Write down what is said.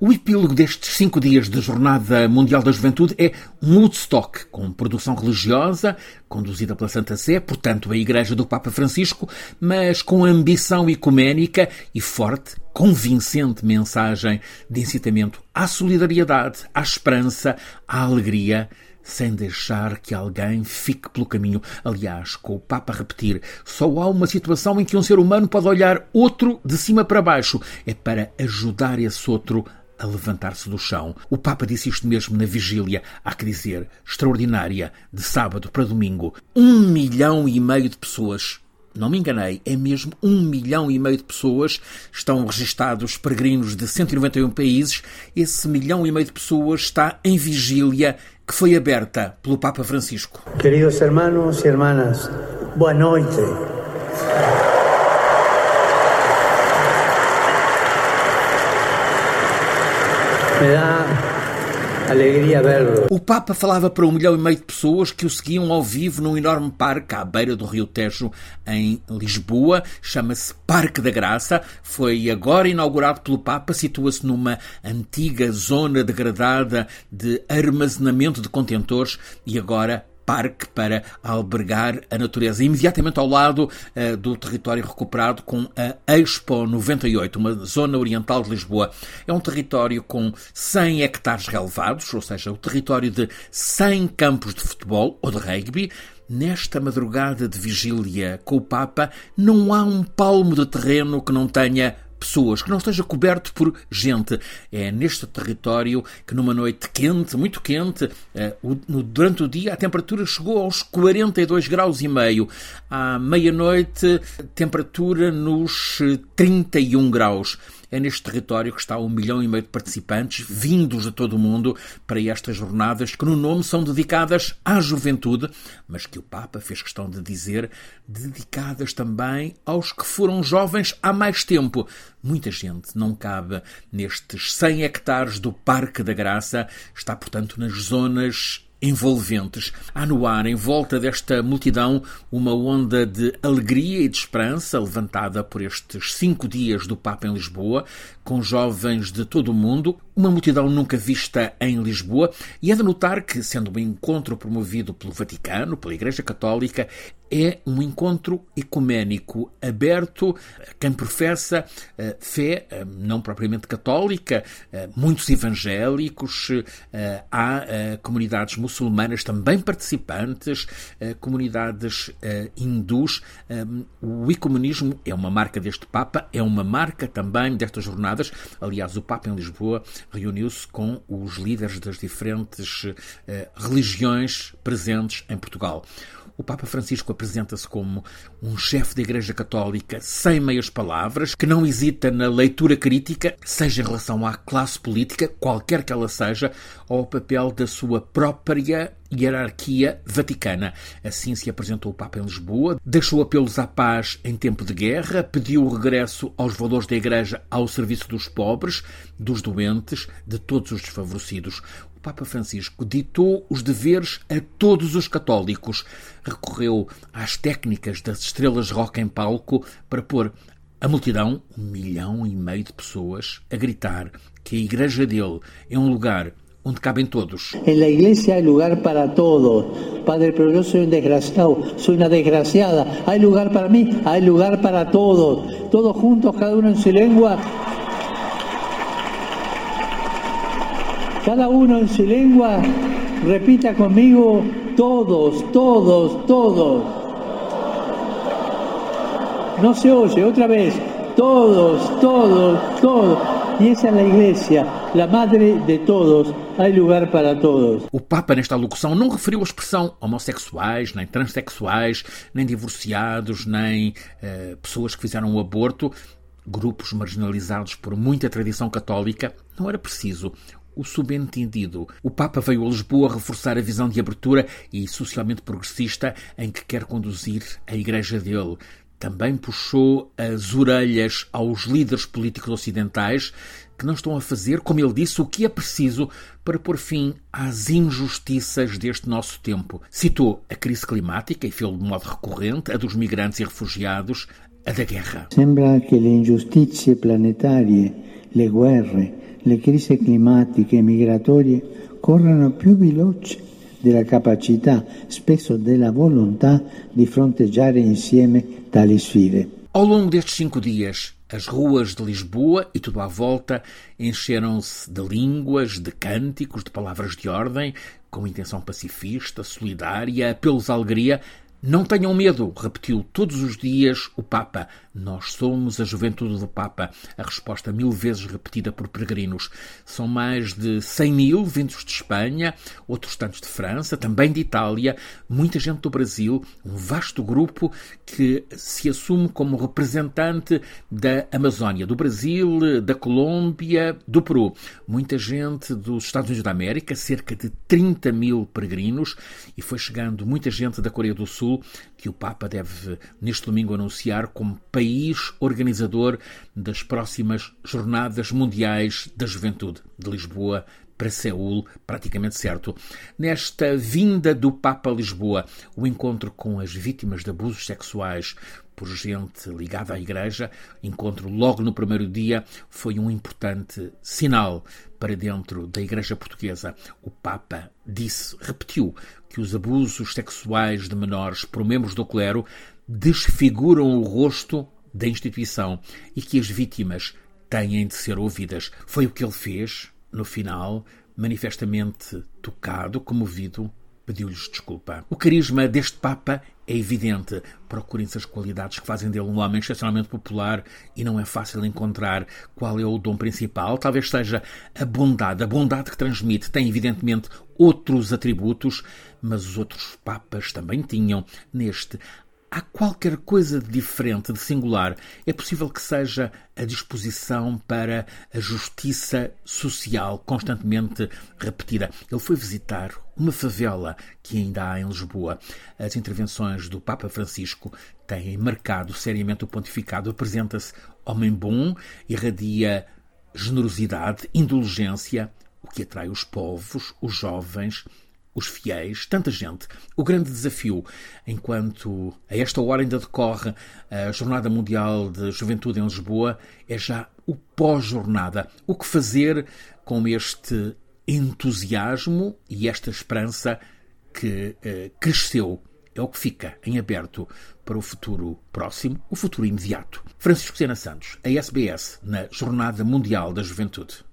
O epílogo destes cinco dias de Jornada Mundial da Juventude é um Woodstock, com produção religiosa, conduzida pela Santa Sé, portanto a Igreja do Papa Francisco, mas com ambição ecuménica e forte, convincente mensagem de incitamento à solidariedade, à esperança, à alegria, sem deixar que alguém fique pelo caminho. Aliás, com o Papa a repetir, só há uma situação em que um ser humano pode olhar outro de cima para baixo. É para ajudar esse outro a levantar-se do chão. O Papa disse isto mesmo na vigília, há que dizer, extraordinária, de sábado para domingo. Um milhão e meio de pessoas não me enganei, é mesmo um milhão e meio de pessoas. Estão registados peregrinos de 191 países. Esse milhão e meio de pessoas está em vigília que foi aberta pelo Papa Francisco. Queridos hermanos e hermanas, boa noite. Me dá alegria. O Papa falava para um milhão e meio de pessoas que o seguiam ao vivo num enorme parque à beira do Rio Tejo, em Lisboa. Chama-se Parque da Graça. Foi agora inaugurado pelo Papa. Situa-se numa antiga zona degradada de armazenamento de contentores e agora parque para albergar a natureza. Imediatamente ao lado uh, do território recuperado com a Expo 98, uma zona oriental de Lisboa. É um território com 100 hectares relevados, ou seja, o território de 100 campos de futebol ou de rugby. Nesta madrugada de vigília com o Papa, não há um palmo de terreno que não tenha pessoas, que não esteja coberto por gente. É neste território que numa noite quente, muito quente, eh, durante o dia a temperatura chegou aos 42 graus e meio. À meia-noite, temperatura nos 31 graus. É neste território que está um milhão e meio de participantes, vindos de todo o mundo, para estas jornadas que, no nome, são dedicadas à juventude, mas que o Papa fez questão de dizer dedicadas também aos que foram jovens há mais tempo. Muita gente não cabe nestes 100 hectares do Parque da Graça, está, portanto, nas zonas envolventes. Há no ar, em volta desta multidão, uma onda de alegria e de esperança levantada por estes cinco dias do Papa em Lisboa, com jovens de todo o mundo, uma multidão nunca vista em Lisboa, e é de notar que, sendo um encontro promovido pelo Vaticano, pela Igreja Católica, é um encontro ecuménico aberto a quem professa uh, fé uh, não propriamente católica, uh, muitos evangélicos, há comunidades muçulmanas também participantes, comunidades hindus. o ecumenismo é uma marca deste Papa, é uma marca também destas jornadas. Aliás, o Papa em Lisboa reuniu-se com os líderes das diferentes religiões presentes em Portugal. O Papa Francisco apresenta-se como um chefe da Igreja Católica sem meias palavras, que não hesita na leitura crítica, seja em relação à classe política, qualquer que ela seja, ou ao papel da sua própria hierarquia vaticana. Assim se apresentou o Papa em Lisboa, deixou apelos à paz em tempo de guerra, pediu o regresso aos valores da Igreja ao serviço dos pobres, dos doentes, de todos os desfavorecidos. O Papa Francisco ditou os deveres a todos os católicos. Recorreu às técnicas das estrelas rock em palco para pôr a multidão, um milhão e meio de pessoas, a gritar que a igreja dele é um lugar onde cabem todos. En la iglesia hay lugar para todos. Padre, pero yo soy un desgraciado, soy una desgraciada. Hay lugar para mí, hay lugar para todos. Todos juntos, cada uno en su lengua, Cada uno en su lengua repita conmigo, todos, todos, todos. No se oye, otra vez, todos, todos, todos. E essa é a igreja, a madre de todos. Há lugar para todos. O Papa, nesta alocução, não referiu a expressão homossexuais, nem transexuais, nem divorciados, nem uh, pessoas que fizeram o aborto, grupos marginalizados por muita tradição católica. Não era preciso o subentendido. O Papa veio a Lisboa reforçar a visão de abertura e socialmente progressista em que quer conduzir a Igreja dele. Também puxou as orelhas aos líderes políticos ocidentais que não estão a fazer, como ele disse, o que é preciso para pôr fim às injustiças deste nosso tempo. Citou a crise climática e fez de modo recorrente a dos migrantes e refugiados, a da guerra. Sembra que le injustizie planetarie, le guerre, le crisi climatiche e migratorie corrano più veloci della capacità, spesso della volontà, di fronteggiare insieme tali sfide. Ao longo destes cinco dias, as ruas de Lisboa e tudo à volta encheram-se de línguas, de cânticos, de palavras de ordem, com intenção pacifista, solidária, apelos à alegria, não tenham medo, repetiu todos os dias o Papa. Nós somos a juventude do Papa. A resposta mil vezes repetida por peregrinos. São mais de 100 mil vindos de Espanha, outros tantos de França, também de Itália, muita gente do Brasil, um vasto grupo que se assume como representante da Amazónia, do Brasil, da Colômbia, do Peru. Muita gente dos Estados Unidos da América, cerca de 30 mil peregrinos, e foi chegando muita gente da Coreia do Sul Sul, que o Papa deve neste domingo anunciar como país organizador das próximas Jornadas Mundiais da Juventude de Lisboa para Seul, praticamente certo. Nesta vinda do Papa a Lisboa, o encontro com as vítimas de abusos sexuais por gente ligada à Igreja, encontro logo no primeiro dia, foi um importante sinal para dentro da Igreja Portuguesa. O Papa disse, repetiu, que os abusos sexuais de menores por membros do clero desfiguram o rosto da instituição e que as vítimas têm de ser ouvidas. Foi o que ele fez no final, manifestamente tocado, comovido, pediu-lhes desculpa. O carisma deste Papa é evidente. Procurem-se as qualidades que fazem dele um homem excepcionalmente popular e não é fácil encontrar qual é o dom principal. Talvez seja a bondade. A bondade que transmite tem, evidentemente, outros atributos, mas os outros Papas também tinham. Neste, há qualquer coisa de diferente, de singular. É possível que seja a disposição para a justiça social constantemente repetida. Ele foi visitar uma favela que ainda há em Lisboa. As intervenções do Papa Francisco têm marcado seriamente o pontificado. Apresenta-se homem bom, irradia generosidade, indulgência, o que atrai os povos, os jovens, os fiéis, tanta gente. O grande desafio, enquanto a esta hora ainda decorre a Jornada Mundial de Juventude em Lisboa, é já o pós-jornada. O que fazer com este entusiasmo e esta esperança que eh, cresceu é o que fica em aberto para o futuro próximo, o futuro imediato. Francisco Sena Santos, a SBS, na Jornada Mundial da Juventude.